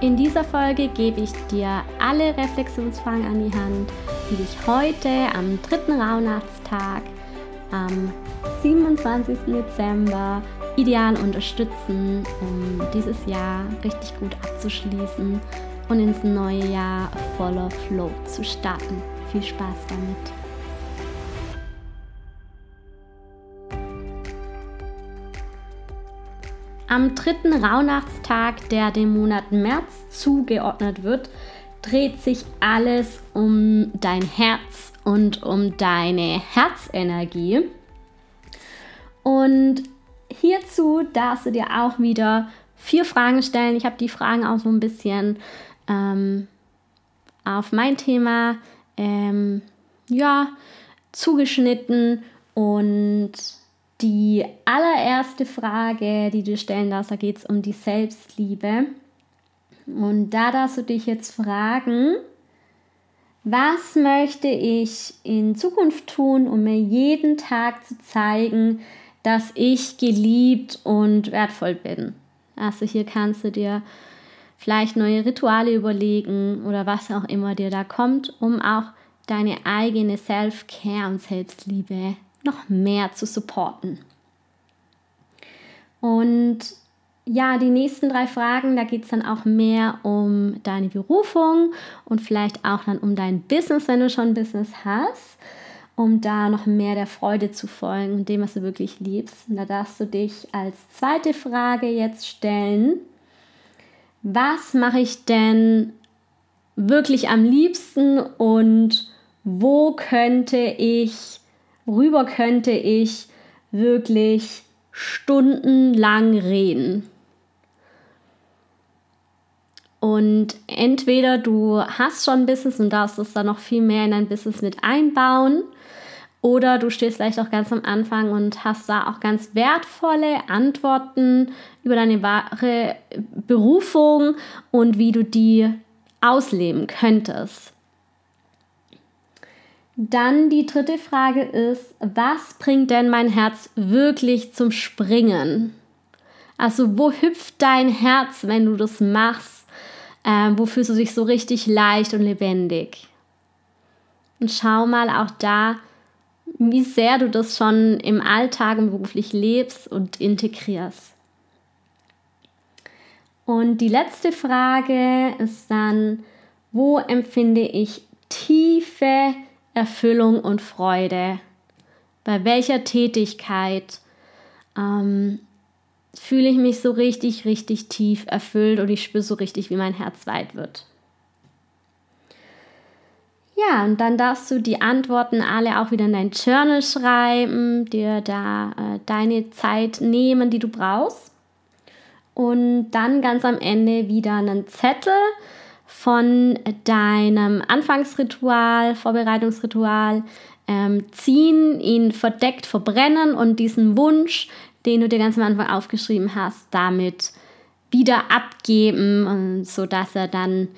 In dieser Folge gebe ich dir alle Reflexionsfragen an die Hand, die dich heute am dritten Rauhnachtstag, am 27. Dezember ideal unterstützen, um dieses Jahr richtig gut abzuschließen und ins neue Jahr voller Flow zu starten. Viel Spaß damit! Am dritten Rauhnachtstag, der dem Monat März zugeordnet wird, dreht sich alles um dein Herz und um deine Herzenergie. Und hierzu darfst du dir auch wieder vier Fragen stellen. Ich habe die Fragen auch so ein bisschen ähm, auf mein Thema ähm, ja, zugeschnitten und die allererste Frage, die du stellen darfst, da geht es um die Selbstliebe. Und da darfst du dich jetzt fragen, was möchte ich in Zukunft tun, um mir jeden Tag zu zeigen, dass ich geliebt und wertvoll bin? Also hier kannst du dir vielleicht neue Rituale überlegen oder was auch immer dir da kommt, um auch deine eigene Self-Care und Selbstliebe noch mehr zu supporten. Und ja, die nächsten drei Fragen, da geht es dann auch mehr um deine Berufung und vielleicht auch dann um dein Business, wenn du schon Business hast, um da noch mehr der Freude zu folgen und dem, was du wirklich liebst. Und da darfst du dich als zweite Frage jetzt stellen, was mache ich denn wirklich am liebsten und wo könnte ich worüber könnte ich wirklich stundenlang reden. Und entweder du hast schon ein Business und darfst es dann noch viel mehr in dein Business mit einbauen, oder du stehst vielleicht auch ganz am Anfang und hast da auch ganz wertvolle Antworten über deine wahre Berufung und wie du die ausleben könntest. Dann die dritte Frage ist, was bringt denn mein Herz wirklich zum Springen? Also wo hüpft dein Herz, wenn du das machst? Ähm, wo fühlst du dich so richtig leicht und lebendig? Und schau mal auch da, wie sehr du das schon im Alltag und beruflich lebst und integrierst. Und die letzte Frage ist dann, wo empfinde ich tiefe Erfüllung und Freude? Bei welcher Tätigkeit ähm, fühle ich mich so richtig, richtig tief erfüllt und ich spüre so richtig, wie mein Herz weit wird? Ja, und dann darfst du die Antworten alle auch wieder in dein Journal schreiben, dir da äh, deine Zeit nehmen, die du brauchst. Und dann ganz am Ende wieder einen Zettel von deinem Anfangsritual, Vorbereitungsritual ähm, ziehen, ihn verdeckt verbrennen und diesen Wunsch, den du dir ganz am Anfang aufgeschrieben hast, damit wieder abgeben, sodass er dann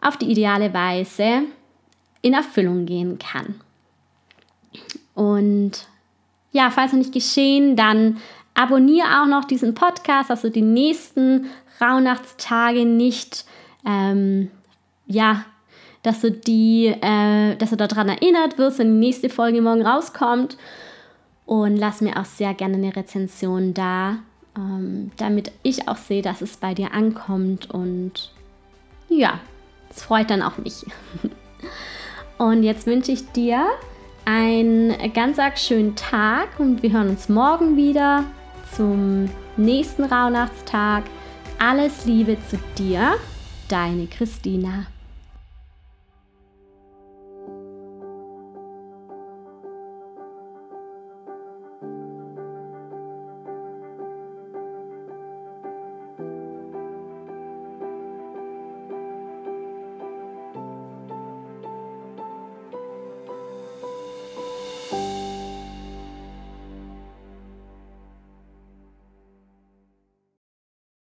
auf die ideale Weise in Erfüllung gehen kann. Und ja, falls noch nicht geschehen, dann abonniere auch noch diesen Podcast, dass du die nächsten Rauhnachtstage nicht ähm, ja, dass du die, äh, dass du daran erinnert wirst, wenn die nächste Folge morgen rauskommt. Und lass mir auch sehr gerne eine Rezension da, ähm, damit ich auch sehe, dass es bei dir ankommt. Und ja, es freut dann auch mich. und jetzt wünsche ich dir einen ganz schönen Tag und wir hören uns morgen wieder zum nächsten Rauhnachtstag. Alles Liebe zu dir, deine Christina.